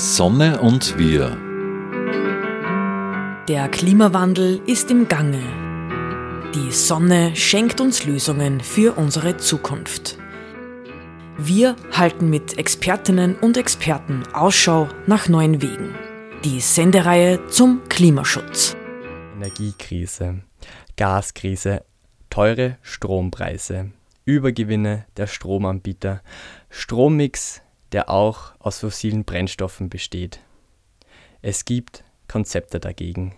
Sonne und wir. Der Klimawandel ist im Gange. Die Sonne schenkt uns Lösungen für unsere Zukunft. Wir halten mit Expertinnen und Experten Ausschau nach neuen Wegen. Die Sendereihe zum Klimaschutz. Energiekrise, Gaskrise, teure Strompreise, Übergewinne der Stromanbieter, Strommix, der auch aus fossilen Brennstoffen besteht. Es gibt Konzepte dagegen.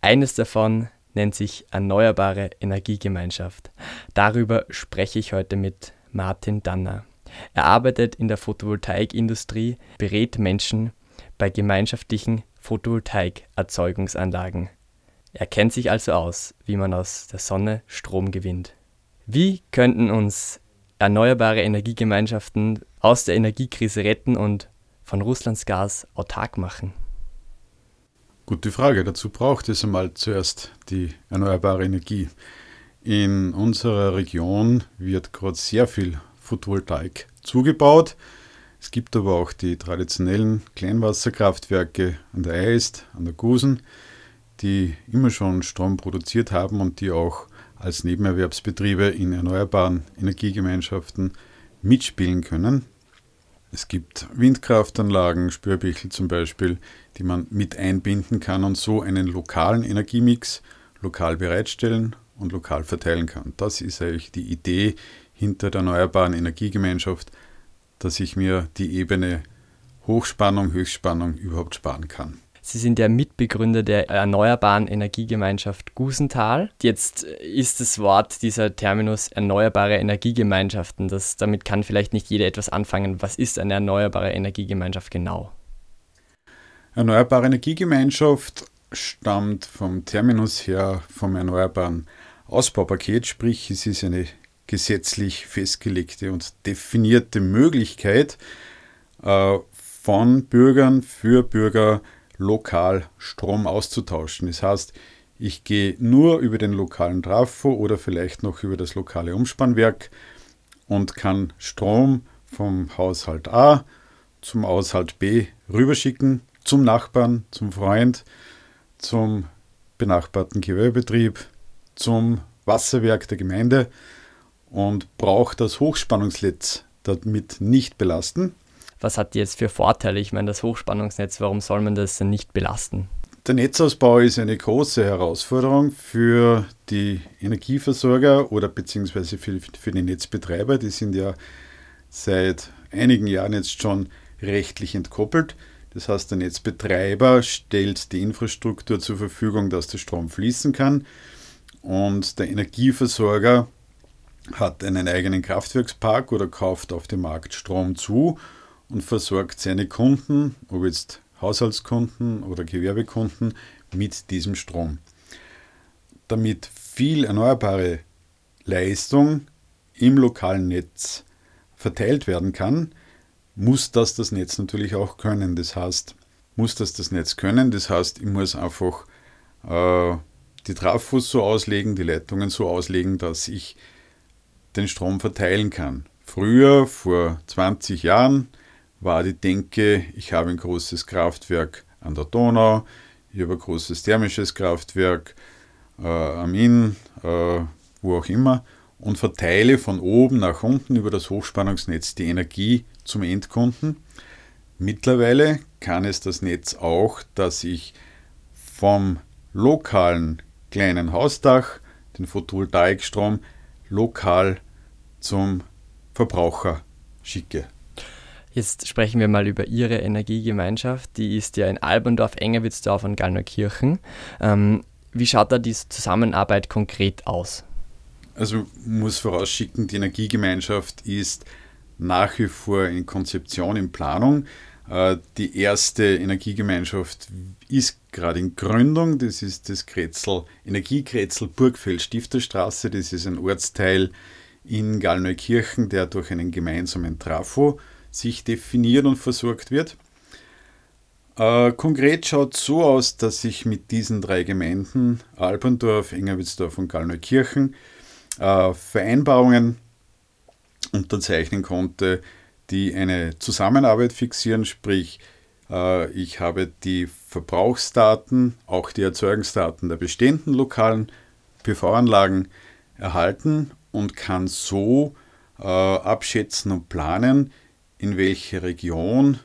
Eines davon nennt sich Erneuerbare Energiegemeinschaft. Darüber spreche ich heute mit Martin Danner. Er arbeitet in der Photovoltaikindustrie, berät Menschen bei gemeinschaftlichen Photovoltaikerzeugungsanlagen. Er kennt sich also aus, wie man aus der Sonne Strom gewinnt. Wie könnten uns erneuerbare Energiegemeinschaften aus der Energiekrise retten und von Russlands Gas autark machen? Gute Frage. Dazu braucht es einmal zuerst die erneuerbare Energie. In unserer Region wird gerade sehr viel Photovoltaik zugebaut. Es gibt aber auch die traditionellen Kleinwasserkraftwerke an der Eist, an der Gusen, die immer schon Strom produziert haben und die auch als Nebenerwerbsbetriebe in erneuerbaren Energiegemeinschaften mitspielen können. Es gibt Windkraftanlagen, Spürbächel zum Beispiel, die man mit einbinden kann und so einen lokalen Energiemix lokal bereitstellen und lokal verteilen kann. Das ist eigentlich die Idee hinter der Erneuerbaren Energiegemeinschaft, dass ich mir die Ebene Hochspannung, Höchstspannung überhaupt sparen kann. Sie sind ja Mitbegründer der Erneuerbaren Energiegemeinschaft Gusenthal. Jetzt ist das Wort, dieser Terminus Erneuerbare Energiegemeinschaften. Das, damit kann vielleicht nicht jeder etwas anfangen. Was ist eine Erneuerbare Energiegemeinschaft genau? Erneuerbare Energiegemeinschaft stammt vom Terminus her vom Erneuerbaren Ausbaupaket, sprich es ist eine gesetzlich festgelegte und definierte Möglichkeit äh, von Bürgern für Bürger lokal Strom auszutauschen. Das heißt, ich gehe nur über den lokalen Trafo oder vielleicht noch über das lokale Umspannwerk und kann Strom vom Haushalt A zum Haushalt B rüberschicken, zum Nachbarn, zum Freund, zum benachbarten Gewerbebetrieb, zum Wasserwerk der Gemeinde und brauche das Hochspannungsnetz damit nicht belasten. Was hat die jetzt für Vorteile? Ich meine, das Hochspannungsnetz, warum soll man das denn nicht belasten? Der Netzausbau ist eine große Herausforderung für die Energieversorger oder beziehungsweise für, für die Netzbetreiber. Die sind ja seit einigen Jahren jetzt schon rechtlich entkoppelt. Das heißt, der Netzbetreiber stellt die Infrastruktur zur Verfügung, dass der Strom fließen kann. Und der Energieversorger hat einen eigenen Kraftwerkspark oder kauft auf dem Markt Strom zu und versorgt seine Kunden, ob jetzt Haushaltskunden oder Gewerbekunden, mit diesem Strom. Damit viel erneuerbare Leistung im lokalen Netz verteilt werden kann, muss das das Netz natürlich auch können. Das heißt, muss das das Netz können. Das heißt, ich muss einfach äh, die Trafos so auslegen, die Leitungen so auslegen, dass ich den Strom verteilen kann. Früher, vor 20 Jahren, war die Denke, ich habe ein großes Kraftwerk an der Donau, ich habe ein großes thermisches Kraftwerk äh, am Inn, äh, wo auch immer, und verteile von oben nach unten über das Hochspannungsnetz die Energie zum Endkunden. Mittlerweile kann es das Netz auch, dass ich vom lokalen kleinen Hausdach den Photovoltaikstrom lokal zum Verbraucher schicke. Jetzt sprechen wir mal über Ihre Energiegemeinschaft. Die ist ja in Alberndorf, Engerwitzdorf und Gallneukirchen. Ähm, wie schaut da die Zusammenarbeit konkret aus? Also muss vorausschicken, die Energiegemeinschaft ist nach wie vor in Konzeption, in Planung. Äh, die erste Energiegemeinschaft ist gerade in Gründung. Das ist das Kretzel, Energiekretzel Burgfeld Stifterstraße. Das ist ein Ortsteil in Gallneukirchen, der durch einen gemeinsamen Trafo sich definiert und versorgt wird. Äh, konkret schaut es so aus, dass ich mit diesen drei Gemeinden, Alperndorf, Engerwitzdorf und Gallneukirchen, äh, Vereinbarungen unterzeichnen konnte, die eine Zusammenarbeit fixieren, sprich Äh, ich habe die Verbrauchsdaten, auch die Erzeugungsdaten der bestehenden lokalen PV-Anlagen erhalten und kann so äh, abschätzen und planen, in welche Region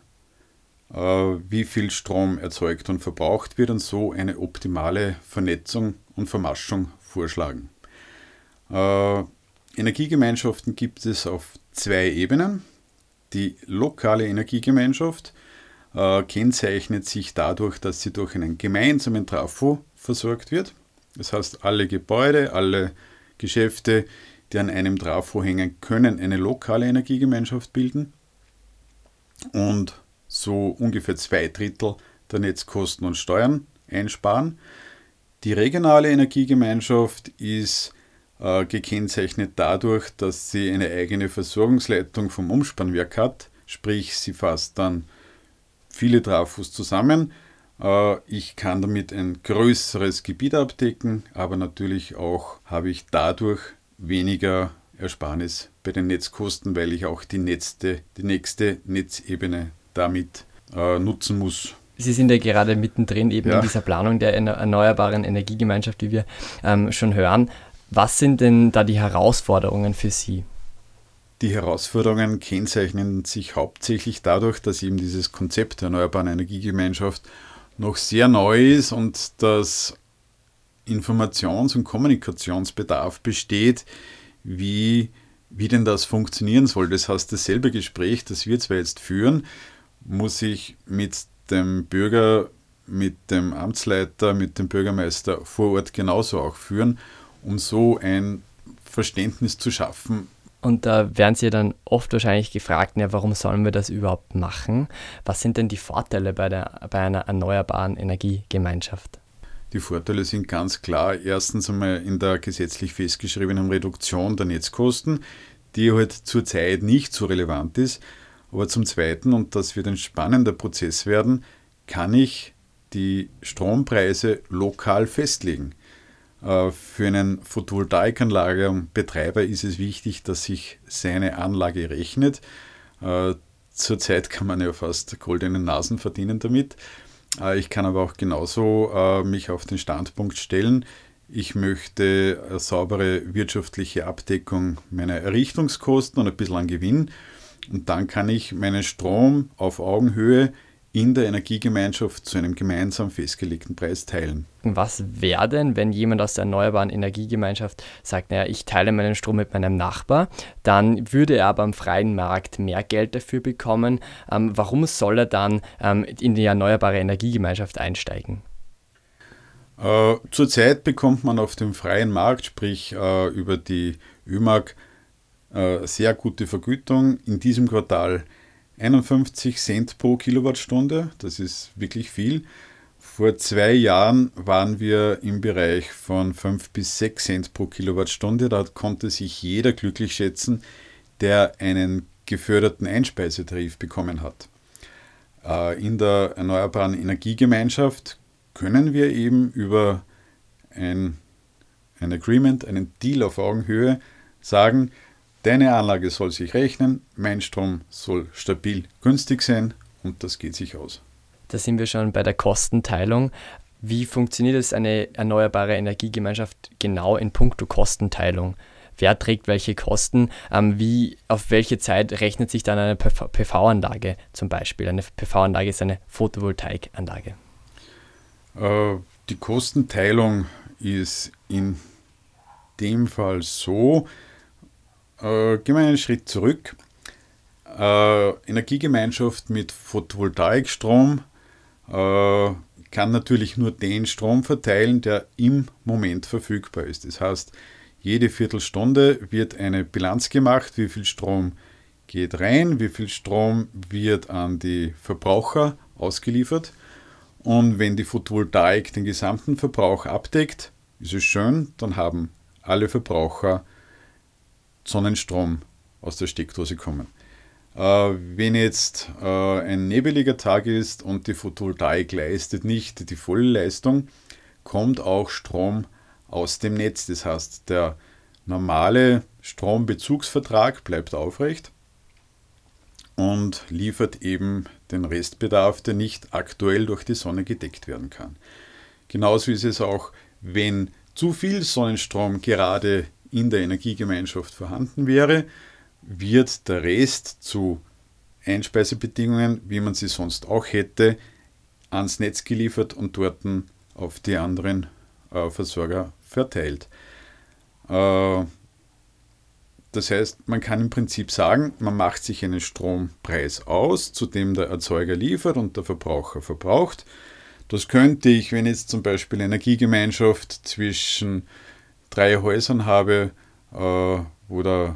äh, wie viel Strom erzeugt und verbraucht wird und so eine optimale Vernetzung und Vermaschung vorschlagen. Äh, Energiegemeinschaften gibt es auf zwei Ebenen. Die lokale Energiegemeinschaft äh, kennzeichnet sich dadurch, dass sie durch einen gemeinsamen Trafo versorgt wird. Das heißt, alle Gebäude, alle Geschäfte, die an einem Trafo hängen, können eine lokale Energiegemeinschaft bilden und so ungefähr zwei Drittel der Netzkosten und Steuern einsparen. Die regionale Energiegemeinschaft ist äh, gekennzeichnet dadurch, dass sie eine eigene Versorgungsleitung vom Umspannwerk hat, sprich sie fasst dann viele Trafos zusammen. Äh, ich kann damit ein größeres Gebiet abdecken, aber natürlich auch habe ich dadurch weniger Ersparnis bei den Netzkosten, weil ich auch die, nächste, die nächste Netzebene damit äh, nutzen muss. Sie sind ja gerade mittendrin eben ja. in dieser Planung der erneuerbaren Energiegemeinschaft, wie wir ähm, schon hören. Was sind denn da die Herausforderungen für Sie? Die Herausforderungen kennzeichnen sich hauptsächlich dadurch, dass eben dieses Konzept der Erneuerbaren Energiegemeinschaft noch sehr neu ist und dass Informations- und Kommunikationsbedarf besteht, wie, wie denn das funktionieren soll. Das heißt, dasselbe Gespräch, das wir zwar jetzt führen, muss ich mit dem Bürger, mit dem Amtsleiter, mit dem Bürgermeister vor Ort genauso auch führen, um so ein Verständnis zu schaffen, und da werden Sie dann oft wahrscheinlich gefragt, ja, warum sollen wir das überhaupt machen? Was sind denn die Vorteile bei, der, bei einer erneuerbaren Energiegemeinschaft? Die Vorteile sind ganz klar. Erstens einmal in der gesetzlich festgeschriebenen Reduktion der Netzkosten, die halt zurzeit nicht so relevant ist. Aber zum Zweiten, und das wird ein spannender Prozess werden, kann ich die Strompreise lokal festlegen. Äh, für einen Photovoltaikanlagenbetreiber ist es wichtig, dass sich seine Anlage rechnet. Äh, zurzeit kann man ja fast goldene Nasen verdienen damit. Äh, ich kann aber auch genauso mich auf den Standpunkt stellen, ich möchte eine saubere wirtschaftliche Abdeckung meiner Errichtungskosten und ein bisschen an Gewinn. Und dann kann ich meinen Strom auf Augenhöhe in der Energiegemeinschaft zu einem gemeinsam festgelegten Preis teilen. Was wäre denn, wenn jemand aus der erneuerbaren Energiegemeinschaft sagt, naja, ich teile meinen Strom mit meinem Nachbar, dann würde er aber am freien Markt mehr Geld dafür bekommen. Ähm, warum soll er dann ähm, in die erneuerbare Energiegemeinschaft einsteigen? Äh, zurzeit bekommt man auf dem freien Markt, sprich äh, über die ÖMAG, äh, sehr gute Vergütung. In diesem Quartal 51 Cent pro Kilowattstunde, das ist wirklich viel. Vor zwei Jahren waren wir im Bereich von 5 bis 6 Cent pro Kilowattstunde. Da konnte sich jeder glücklich schätzen, der einen geförderten Einspeisetarif bekommen hat. Äh, in der Erneuerbaren Energiegemeinschaft können wir eben über ein, ein Agreement, einen Deal auf Augenhöhe sagen, Deine Anlage soll sich rechnen, mein Strom soll stabil günstig sein und das geht sich aus. Da sind wir schon bei der Kostenteilung. Wie funktioniert es eine erneuerbare Energiegemeinschaft genau in puncto Kostenteilung? Wer trägt welche Kosten? Ähm, wie, auf welche Zeit rechnet sich dann eine PV-Anlage zum Beispiel? Eine PV-Anlage ist eine Photovoltaikanlage. Äh, die Kostenteilung ist in dem Fall so, äh, gehen wir einen Schritt zurück. Äh, Energiegemeinschaft mit Photovoltaikstrom äh, kann natürlich nur den Strom verteilen, der im Moment verfügbar ist. Das heißt, jede Viertelstunde wird eine Bilanz gemacht, wie viel Strom geht rein, wie viel Strom wird an die Verbraucher ausgeliefert. Und wenn die Photovoltaik den gesamten Verbrauch abdeckt, ist es schön, dann haben alle Verbraucher Sonnenstrom aus der Steckdose kommen. Äh, wenn jetzt äh, ein nebeliger Tag ist und die Photovoltaik leistet nicht die volle Leistung, kommt auch Strom aus dem Netz. Das heißt, der normale Strombezugsvertrag bleibt aufrecht und liefert eben den Restbedarf, der nicht aktuell durch die Sonne gedeckt werden kann. Genauso ist es auch, wenn zu viel Sonnenstrom gerade in der Energiegemeinschaft vorhanden wäre, wird der Rest zu Einspeisebedingungen, wie man sie sonst auch hätte, ans Netz geliefert und dort auf die anderen äh, Versorger verteilt. Äh, das heißt, man kann im Prinzip sagen, man macht sich einen Strompreis aus, zu dem der Erzeuger liefert und der Verbraucher verbraucht. Das könnte ich, wenn jetzt zum Beispiel Energiegemeinschaft zwischen drei Häusern habe, äh, wo der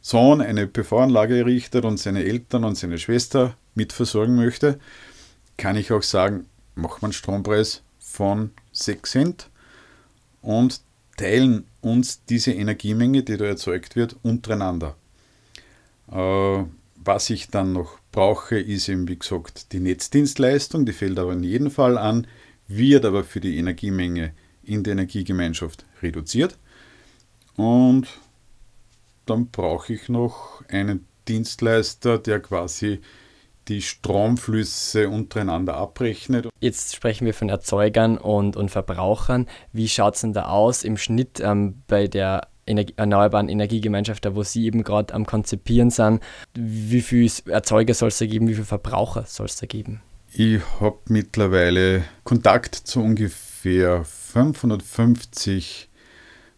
Sohn eine PV-Anlage errichtet und seine Eltern und seine Schwester mitversorgen möchte, kann ich auch sagen, macht man Strompreis von 6 Cent und teilen uns diese Energiemenge, die da erzeugt wird, untereinander. Äh, was ich dann noch brauche, ist eben, wie gesagt, die Netzdienstleistung, die fällt aber in jedem Fall an, wird aber für die Energiemenge in der Energiegemeinschaft reduziert. Und dann brauche ich noch einen Dienstleister, der quasi die Stromflüsse untereinander abrechnet. Jetzt sprechen wir von Erzeugern und, und Verbrauchern. Wie schaut es denn da aus im Schnitt ähm, bei der Energie, erneuerbaren Energiegemeinschaft, da wo Sie eben gerade am Konzipieren sind? Wie viele Erzeuger soll es da geben, wie viele Verbraucher soll es da geben? Ich habe mittlerweile Kontakt zu ungefähr 550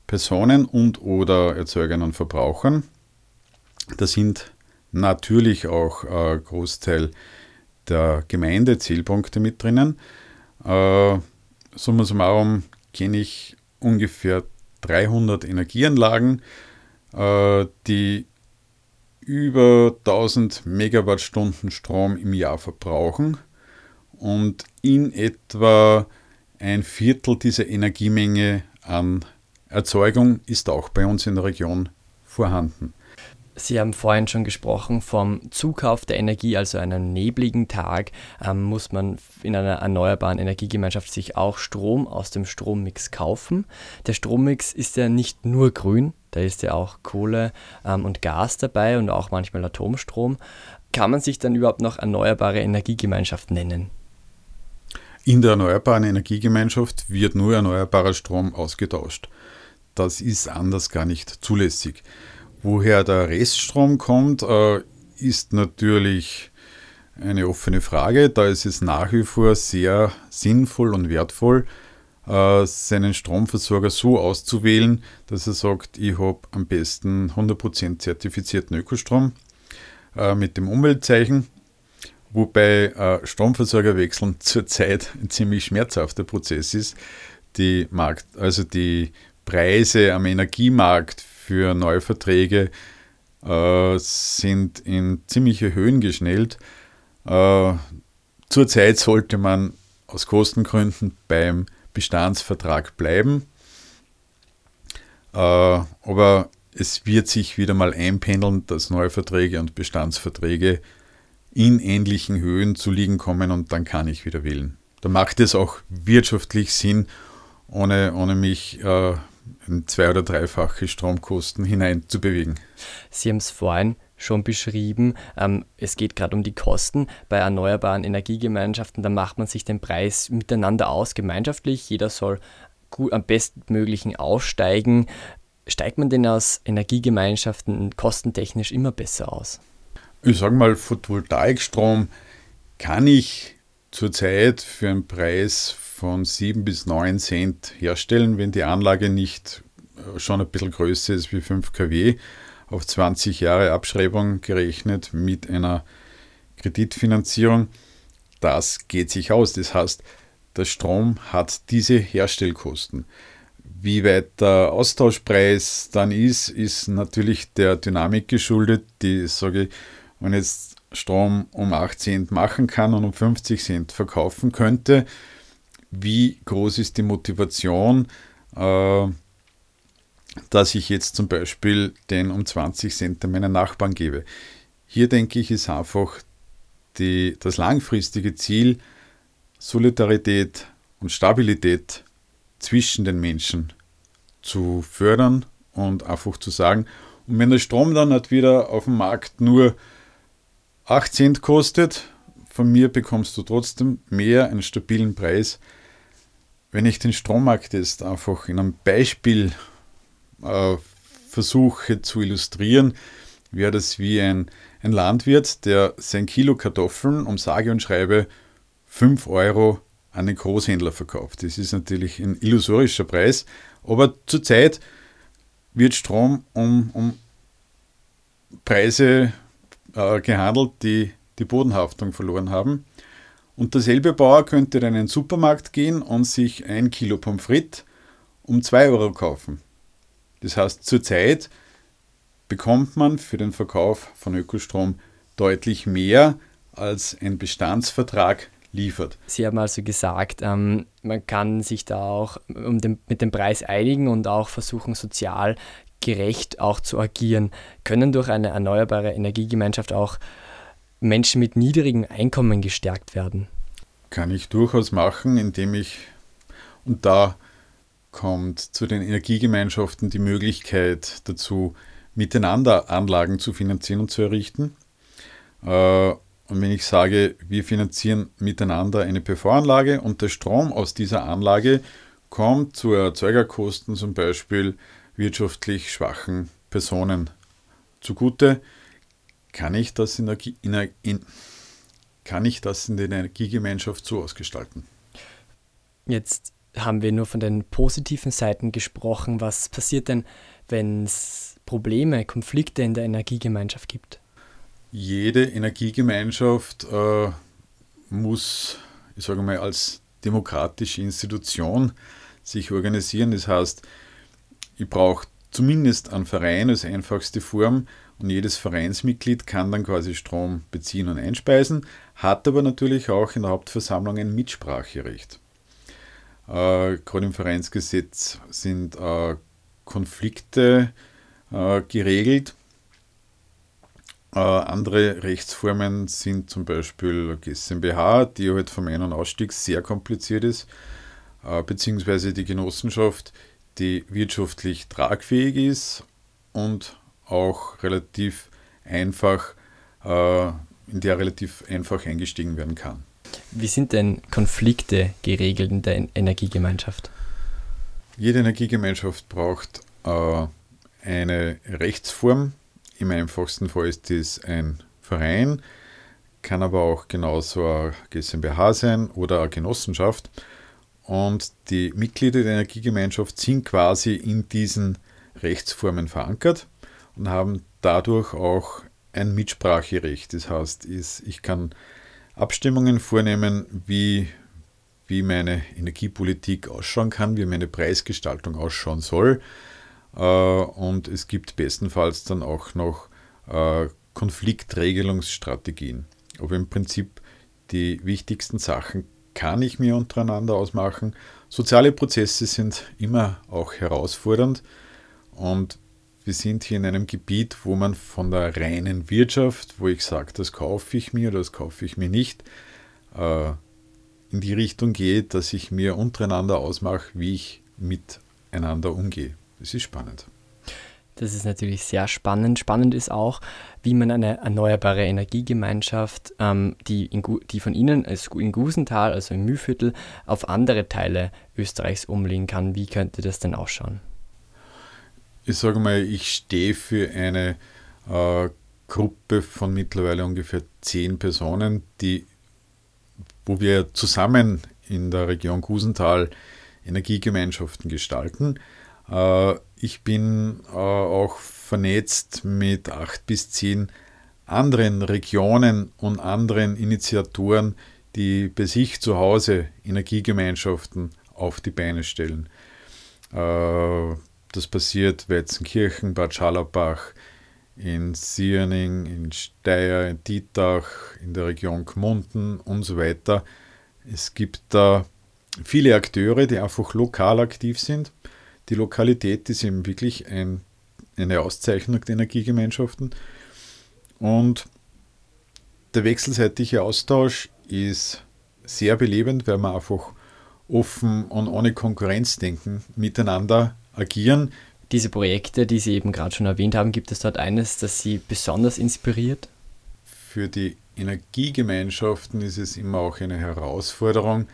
Personen und oder Erzeugern und Verbrauchern. Das sind natürlich auch äh, Großteil der Gemeindezielpunkte mit drinnen. Äh, summa summarum kenne ich ungefähr 300 Energieanlagen, äh, die über 1000 Megawattstunden Strom im Jahr verbrauchen und in etwa ein Viertel dieser Energiemenge an Erzeugung ist auch bei uns in der Region vorhanden. Sie haben vorhin schon gesprochen vom Zukauf der Energie, also einem nebligen Tag, ähm, muss man in einer erneuerbaren Energiegemeinschaft sich auch Strom aus dem Strommix kaufen. Der Strommix ist ja nicht nur grün, da ist ja auch Kohle ähm, und Gas dabei und auch manchmal Atomstrom. Kann man sich dann überhaupt noch erneuerbare Energiegemeinschaft nennen? In der erneuerbaren Energiegemeinschaft wird nur erneuerbarer Strom ausgetauscht. Das ist anders gar nicht zulässig. Woher der Reststrom kommt, äh, ist natürlich eine offene Frage. Da ist es nach wie vor sehr sinnvoll und wertvoll, äh, seinen Stromversorger so auszuwählen, dass er sagt, ich habe am besten 100% zertifizierten Ökostrom äh, mit dem Umweltzeichen. Wobei Stromversorger wechseln zurzeit ein ziemlich schmerzhafter Prozess ist. Die Markt, also die Preise am Energiemarkt für Neuverträge äh, sind in ziemliche Höhen geschnellt. Äh, zurzeit sollte man aus Kostengründen beim Bestandsvertrag bleiben. Äh, aber es wird sich wieder mal einpendeln, dass Neuverträge und Bestandsverträge in ähnlichen Höhen zu liegen kommen und dann kann ich wieder wählen. Da macht es auch wirtschaftlich Sinn, ohne, ohne mich äh, in zwei- oder dreifache Stromkosten hineinzubewegen. Sie haben es vorhin schon beschrieben. Ähm, es geht gerade um die Kosten. Bei erneuerbaren Energiegemeinschaften, da macht man sich den Preis miteinander aus, gemeinschaftlich. Jeder soll gut, am bestmöglichen aussteigen. Steigt man denn aus Energiegemeinschaften kostentechnisch immer besser aus? Ich sage mal, Photovoltaikstrom kann ich zurzeit für einen Preis von 7 bis 9 Cent herstellen, wenn die Anlage nicht äh, schon ein bisschen größer ist wie 5 kW, auf 20 Jahre Abschreibung gerechnet mit einer Kreditfinanzierung. Das geht sich aus. Das heißt, der Strom hat diese Herstellkosten. Wie weit der Austauschpreis dann ist, ist natürlich der Dynamik geschuldet. Die sage ich, wenn jetzt Strom um 8 Cent machen kann und um 50 Cent verkaufen könnte, wie groß ist die Motivation, äh, dass ich jetzt zum Beispiel den um 20 Cent meinen Nachbarn gebe. Hier denke ich, ist einfach die, das langfristige Ziel, Solidarität und Stabilität zwischen den Menschen zu fördern und einfach zu sagen, und wenn der Strom dann halt wieder auf dem Markt nur 8 Cent kostet, von mir bekommst du trotzdem mehr, einen stabilen Preis. Wenn ich den Strommarkt jetzt einfach in einem Beispiel äh, versuche zu illustrieren, wäre das wie ein, ein Landwirt, der sein Kilo Kartoffeln um sage und schreibe 5 Euro an den Großhändler verkauft. Das ist natürlich ein illusorischer Preis, aber zurzeit wird Strom um, um Preise äh, gehandelt, die die Bodenhaftung verloren haben. Und derselbe Bauer könnte in einen Supermarkt gehen und sich ein Kilo Pommes frites um 2 Euro kaufen. Das heißt, zurzeit bekommt man für den Verkauf von Ökostrom deutlich mehr, als ein Bestandsvertrag liefert. Sie haben also gesagt, ähm, man kann sich da auch um den, mit dem Preis einigen und auch versuchen, sozial gerecht auch zu agieren. Können durch eine erneuerbare Energiegemeinschaft auch Menschen mit niedrigen Einkommen gestärkt werden? Kann ich durchaus machen, indem ich, und da kommt zu den Energiegemeinschaften die Möglichkeit dazu, miteinander Anlagen zu finanzieren und zu errichten. Äh, und wenn ich sage, wir finanzieren miteinander eine PV-Anlage und der Strom aus dieser Anlage kommt zu Erzeugerkosten zum Beispiel wirtschaftlich schwachen Personen zugute, kann ich das in, der, in, in, kann ich das in der Energiegemeinschaft so ausgestalten. Jetzt haben wir nur von den positiven Seiten gesprochen. Was passiert denn, wenn es Probleme, Konflikte in der Energiegemeinschaft gibt? Jede Energiegemeinschaft äh, muss, ich sage mal, als demokratische Institution sich organisieren. Das heißt, ich brauche zumindest einen Verein als einfachste Form und jedes Vereinsmitglied kann dann quasi Strom beziehen und einspeisen, hat aber natürlich auch in der Hauptversammlung ein Mitspracherecht. Äh, Gerade im Vereinsgesetz sind äh, Konflikte äh, geregelt. Äh, andere Rechtsformen sind zum Beispiel GmbH, die halt vom Ein- und Ausstieg sehr kompliziert ist, äh, beziehungsweise die Genossenschaft, die wirtschaftlich tragfähig ist und auch relativ einfach, äh, in der relativ einfach eingestiegen werden kann. Wie sind denn Konflikte geregelt in der Energiegemeinschaft? Jede Energiegemeinschaft braucht äh, eine Rechtsform. Im einfachsten Fall ist dies ein Verein, kann aber auch genauso eine GmbH sein oder eine Genossenschaft. Und die Mitglieder der Energiegemeinschaft sind quasi in diesen Rechtsformen verankert und haben dadurch auch ein Mitspracherecht. Das heißt, ich kann Abstimmungen vornehmen, wie, wie meine Energiepolitik ausschauen kann, wie meine Preisgestaltung ausschauen soll. Äh, und es gibt bestenfalls dann auch noch äh, Konfliktregelungsstrategien. Aber im Prinzip die wichtigsten Sachen kann ich mir untereinander ausmachen. Soziale Prozesse sind immer auch herausfordernd und wir sind hier in einem Gebiet, wo man von der reinen Wirtschaft, wo ich sage, das kaufe ich mir oder das kaufe ich mir nicht, äh, in die Richtung geht, dass ich mir untereinander ausmache, wie ich miteinander umgehe. Das ist spannend. Das ist natürlich sehr spannend. Spannend ist auch, wie man eine erneuerbare Energiegemeinschaft, ähm, die, in, die von Ihnen in Gusenthal, also im Mühlviertel, auf andere Teile Österreichs umlegen kann. Wie könnte das denn ausschauen? Ich sage mal, ich stehe für eine äh, Gruppe von mittlerweile ungefähr zehn Personen, die, wo wir zusammen in der Region Gusenthal Energiegemeinschaften gestalten. Äh, ich bin äh, auch vernetzt mit acht bis zehn anderen Regionen und anderen Initiatoren, die bei sich zu Hause Energiegemeinschaften auf die Beine stellen. Äh, das passiert Wetzenkirchen, Bad Scharlabach, in Sierning, in Steyr, in Dietach, in der Region Gmunden und so weiter. Es gibt da viele Akteure, die einfach lokal aktiv sind die Lokalität ist eben wirklich ein, eine Auszeichnung der Energiegemeinschaften. Und der wechselseitige Austausch ist sehr belebend, weil wir einfach offen und ohne Konkurrenzdenken miteinander agieren. Diese Projekte, die Sie eben gerade schon erwähnt haben, gibt es dort eines, das Sie besonders inspiriert? für die Energiegemeinschaften ist es immer auch eine Herausforderung,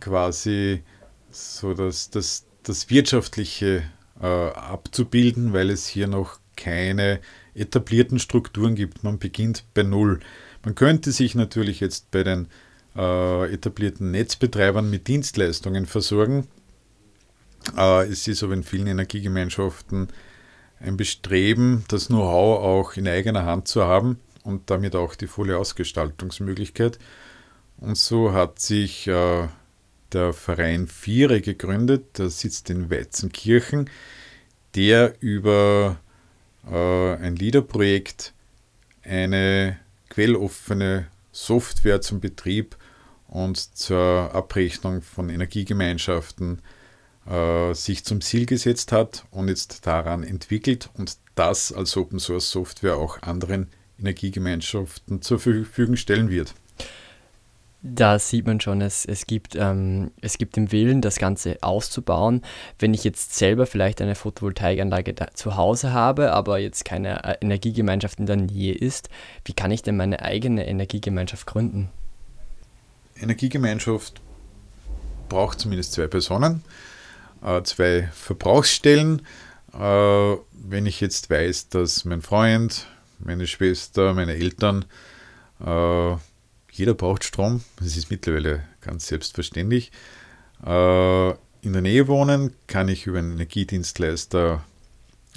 quasi so dass das, das Wirtschaftliche äh, abzubilden, weil es hier noch keine etablierten Strukturen gibt. Man beginnt bei Null. Man könnte sich natürlich jetzt bei den äh, etablierten Netzbetreibern mit Dienstleistungen versorgen. Äh, es ist aber in vielen Energiegemeinschaften ein Bestreben, das Know-how auch in eigener Hand zu haben und damit auch die volle Ausgestaltungsmöglichkeit. Und so hat sich äh, der Verein Viere gegründet, der sitzt in Weizenkirchen, der über äh, ein LIDA-Projekt eine quelloffene Software zum Betrieb und zur Abrechnung von Energiegemeinschaften äh, sich zum Ziel gesetzt hat und jetzt daran entwickelt und das als Open Source Software auch anderen Energiegemeinschaften zur Verfügung stellen wird. Da sieht man schon, es, es, gibt, ähm, es gibt den Willen, das Ganze auszubauen. Wenn ich jetzt selber vielleicht eine Photovoltaikanlage zu Hause habe, aber jetzt keine äh, Energiegemeinschaft in der Nähe ist, wie kann ich denn meine eigene Energiegemeinschaft gründen? Energiegemeinschaft braucht zumindest zwei Personen, äh, zwei Verbrauchsstellen. Äh, wenn ich jetzt weiß, dass mein Freund, meine Schwester, meine Eltern jeder braucht Strom, das ist mittlerweile ganz selbstverständlich. Äh, in der Nähe wohnen kann ich über einen Energiedienstleister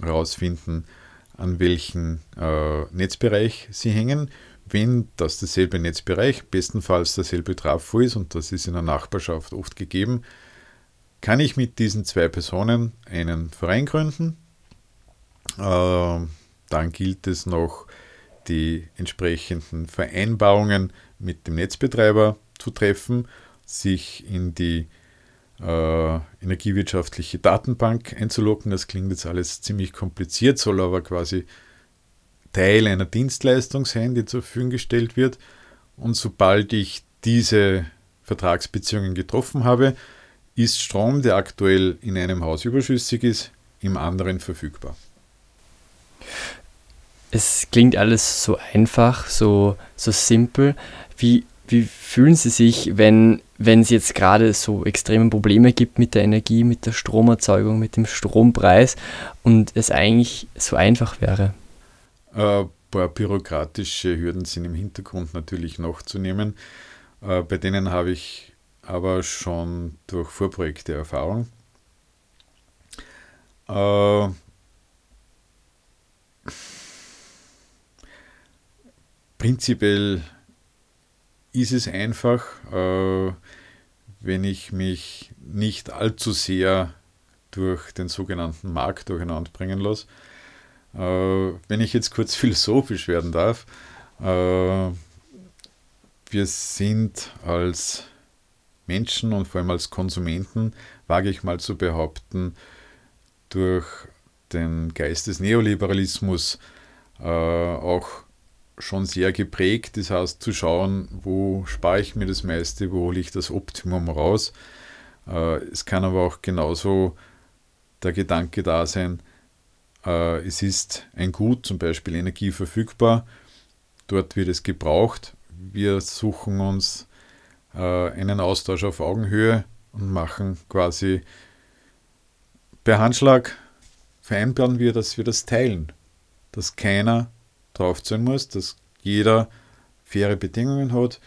herausfinden, an welchen äh, Netzbereich sie hängen. Wenn das derselbe Netzbereich, bestenfalls derselbe Trafo ist, und das ist in der Nachbarschaft oft gegeben, kann ich mit diesen zwei Personen einen Verein gründen. Äh, dann gilt es noch, die entsprechenden Vereinbarungen mit dem Netzbetreiber zu treffen, sich in die äh, energiewirtschaftliche Datenbank einzuloggen. Das klingt jetzt alles ziemlich kompliziert, soll aber quasi Teil einer Dienstleistung sein, die zur Verfügung gestellt wird. Und sobald ich diese Vertragsbeziehungen getroffen habe, ist Strom, der aktuell in einem Haus überschüssig ist, im anderen verfügbar. Es klingt alles so einfach, so, so simpel. Wie, wie fühlen Sie sich, wenn, wenn es jetzt gerade so extreme Probleme gibt mit der Energie, mit der Stromerzeugung, mit dem Strompreis und es eigentlich so einfach wäre? Ein paar bürokratische Hürden sind im Hintergrund natürlich noch zu nehmen. Äh, bei denen habe ich aber schon durch Vorprojekte Erfahrung. Prinzipiell ist es einfach, äh, wenn ich mich nicht allzu sehr durch den sogenannten Markt durcheinander bringen lasse. Äh, wenn ich jetzt kurz philosophisch werden darf, äh, wir sind als Menschen und vor allem als Konsumenten, wage ich mal zu behaupten, durch den Geist des Neoliberalismus äh, auch schon sehr geprägt. Das heißt, zu schauen, wo spare ich mir das meiste, wo hole ich das Optimum raus. Äh, es kann aber auch genauso der Gedanke da sein, äh, es ist ein Gut, zum Beispiel Energie verfügbar, dort wird es gebraucht. Wir suchen uns äh, einen Austausch auf Augenhöhe und machen quasi per Handschlag, vereinbaren wir, dass wir das teilen, dass keiner drauf sein muss, dass jeder faire Bedingungen hat,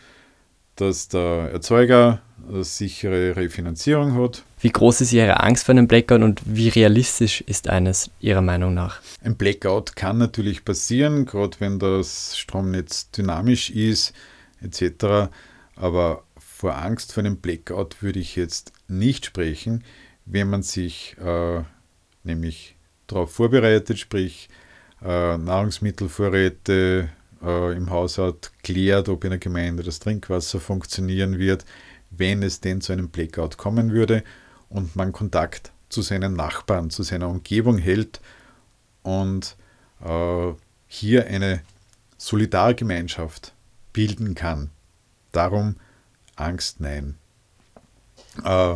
dass der Erzeuger eine sichere Refinanzierung hat. Wie groß ist Ihre Angst vor einem Blackout und wie realistisch ist eines Ihrer Meinung nach? Ein Blackout kann natürlich passieren, gerade wenn das Stromnetz dynamisch ist etc. Aber vor Angst vor einem Blackout würde ich jetzt nicht sprechen, wenn man sich äh, nämlich darauf vorbereitet, sprich Nahrungsmittelvorräte äh, im Haushalt klärt, ob in der Gemeinde das Trinkwasser funktionieren wird, wenn es denn zu einem Blackout kommen würde und man Kontakt zu seinen Nachbarn, zu seiner Umgebung hält und äh, hier eine Solidargemeinschaft bilden kann. Darum Angst nein. Äh,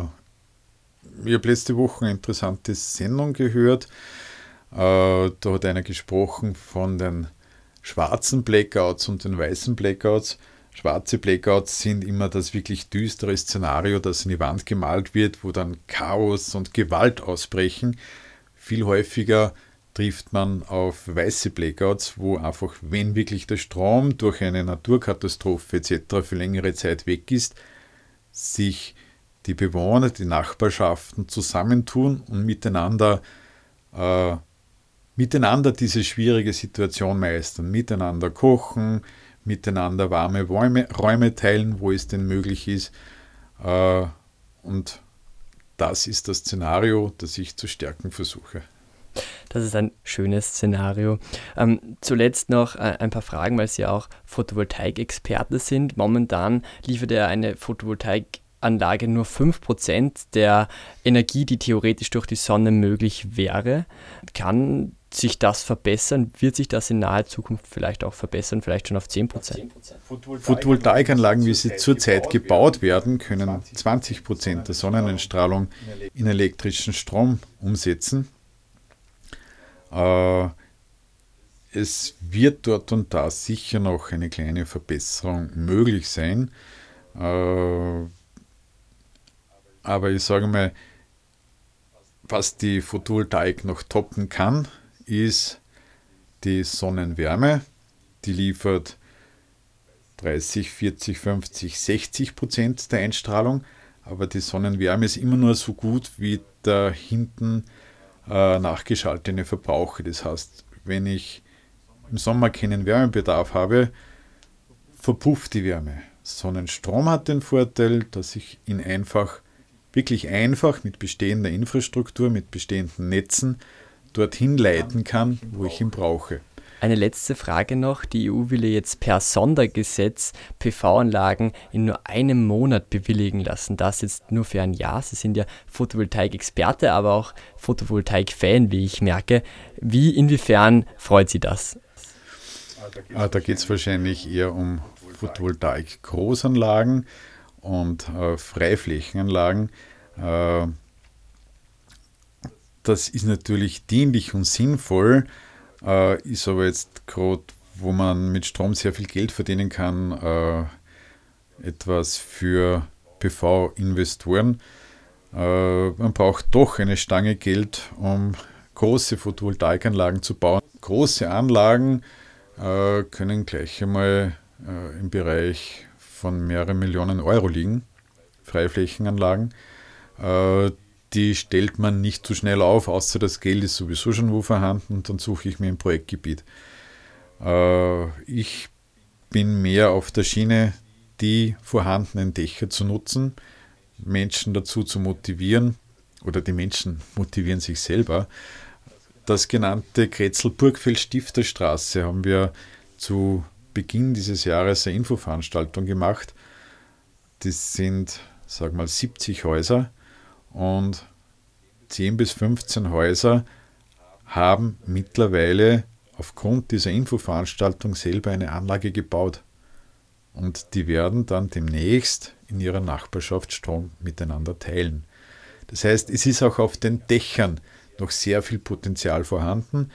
ich habe letzte Woche eine interessante Sendung gehört. Äh, da hat einer gesprochen von den schwarzen Blackouts und den weißen Blackouts. Schwarze Blackouts sind immer das wirklich düstere Szenario, das in die Wand gemalt wird, wo dann Chaos und Gewalt ausbrechen. Viel häufiger trifft man auf weiße Blackouts, wo einfach, wenn wirklich der Strom durch eine Naturkatastrophe etc. für längere Zeit weg ist, sich die Bewohner, die Nachbarschaften zusammentun und miteinander, äh, miteinander diese schwierige Situation meistern, miteinander kochen, miteinander warme Räume, Räume teilen, wo es denn möglich ist. Äh, und das ist das Szenario, das ich zu stärken versuche. Das ist ein schönes Szenario. Ähm, zuletzt noch äh, ein paar Fragen, weil Sie auch Photovoltaik-Experte sind. Momentan liefert er eine Photovoltaikanlage nur 5% der Energie, die theoretisch durch die Sonne möglich wäre. Kann sich das verbessern? Wird sich das in naher Zukunft vielleicht auch verbessern, vielleicht schon auf 10% Photovoltaikanlagen, wie sie zurzeit gebaut werden, können 20% der Sonneneinstrahlung in elektrischen Strom umsetzen. Äh, es wird dort und da sicher noch eine kleine Verbesserung möglich sein. Äh, aber ich sage mal, was die Photovoltaik noch toppen kann, ist die Sonnenwärme. Die liefert 30, 40, 50, 60 Prozent der Einstrahlung. Aber die Sonnenwärme ist immer nur so gut wie der hinten äh, nachgeschaltete Verbrauche. Das heißt, wenn ich im Sommer keinen Wärmebedarf habe, verpufft die Wärme. Sonnenstrom hat den Vorteil, dass ich ihn einfach, wirklich einfach mit bestehender Infrastruktur, mit bestehenden Netzen dorthin leiten kann, wo ich ihn brauche. Eine letzte Frage noch. Die EU will jetzt per Sondergesetz PV-Anlagen in nur einem Monat bewilligen lassen. Das jetzt nur für ein Jahr. Sie sind ja Photovoltaik-Experte, aber auch Photovoltaik-Fan, wie ich merke. Wie, inwiefern freut Sie das? Ah, da geht es wahrscheinlich eher um Photovoltaik-Großanlagen und äh, Freiflächenanlagen. Äh, das ist natürlich dienlich und sinnvoll, äh, ist aber jetzt gerade, wo man mit Strom sehr viel Geld verdienen kann, äh, etwas für PV-Investoren. Äh, man braucht doch eine Stange Geld, um große Photovoltaikanlagen zu bauen. Große Anlagen äh, können gleich einmal äh, im Bereich von mehreren Millionen Euro liegen, Freiflächenanlagen. Die stellt man nicht so schnell auf, außer das Geld ist sowieso schon wo vorhanden und dann suche ich mir ein Projektgebiet. Äh, ich bin mehr auf der Schiene, die vorhandenen Dächer zu nutzen, Menschen dazu zu motivieren oder die Menschen motivieren sich selber. Das genannte Kretzel-Burgfeld-Stifterstraße haben wir zu Beginn dieses Jahres eine Infoveranstaltung gemacht. Das sind, sag mal, 70 Häuser und 10 bis 15 Häuser haben mittlerweile aufgrund dieser Infoveranstaltung selber eine Anlage gebaut. Und die werden dann demnächst in ihrer Nachbarschaft Strom miteinander teilen. Das heißt, es ist auch auf den Dächern noch sehr viel Potenzial vorhanden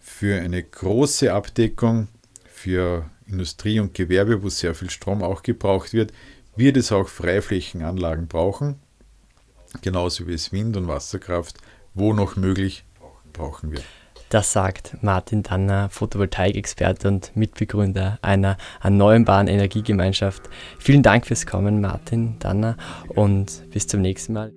für eine große Abdeckung für Industrie und Gewerbe, wo sehr viel Strom auch gebraucht wird, wird es auch Freiflächenanlagen brauchen genauso wie es Wind- und Wasserkraft, wo noch möglich, brauchen wir. Das sagt Martin Danner, Photovoltaik-Experte und Mitbegründer einer erneuerbaren Energiegemeinschaft. Vielen Dank fürs Kommen, Martin Danner, und bis zum nächsten Mal.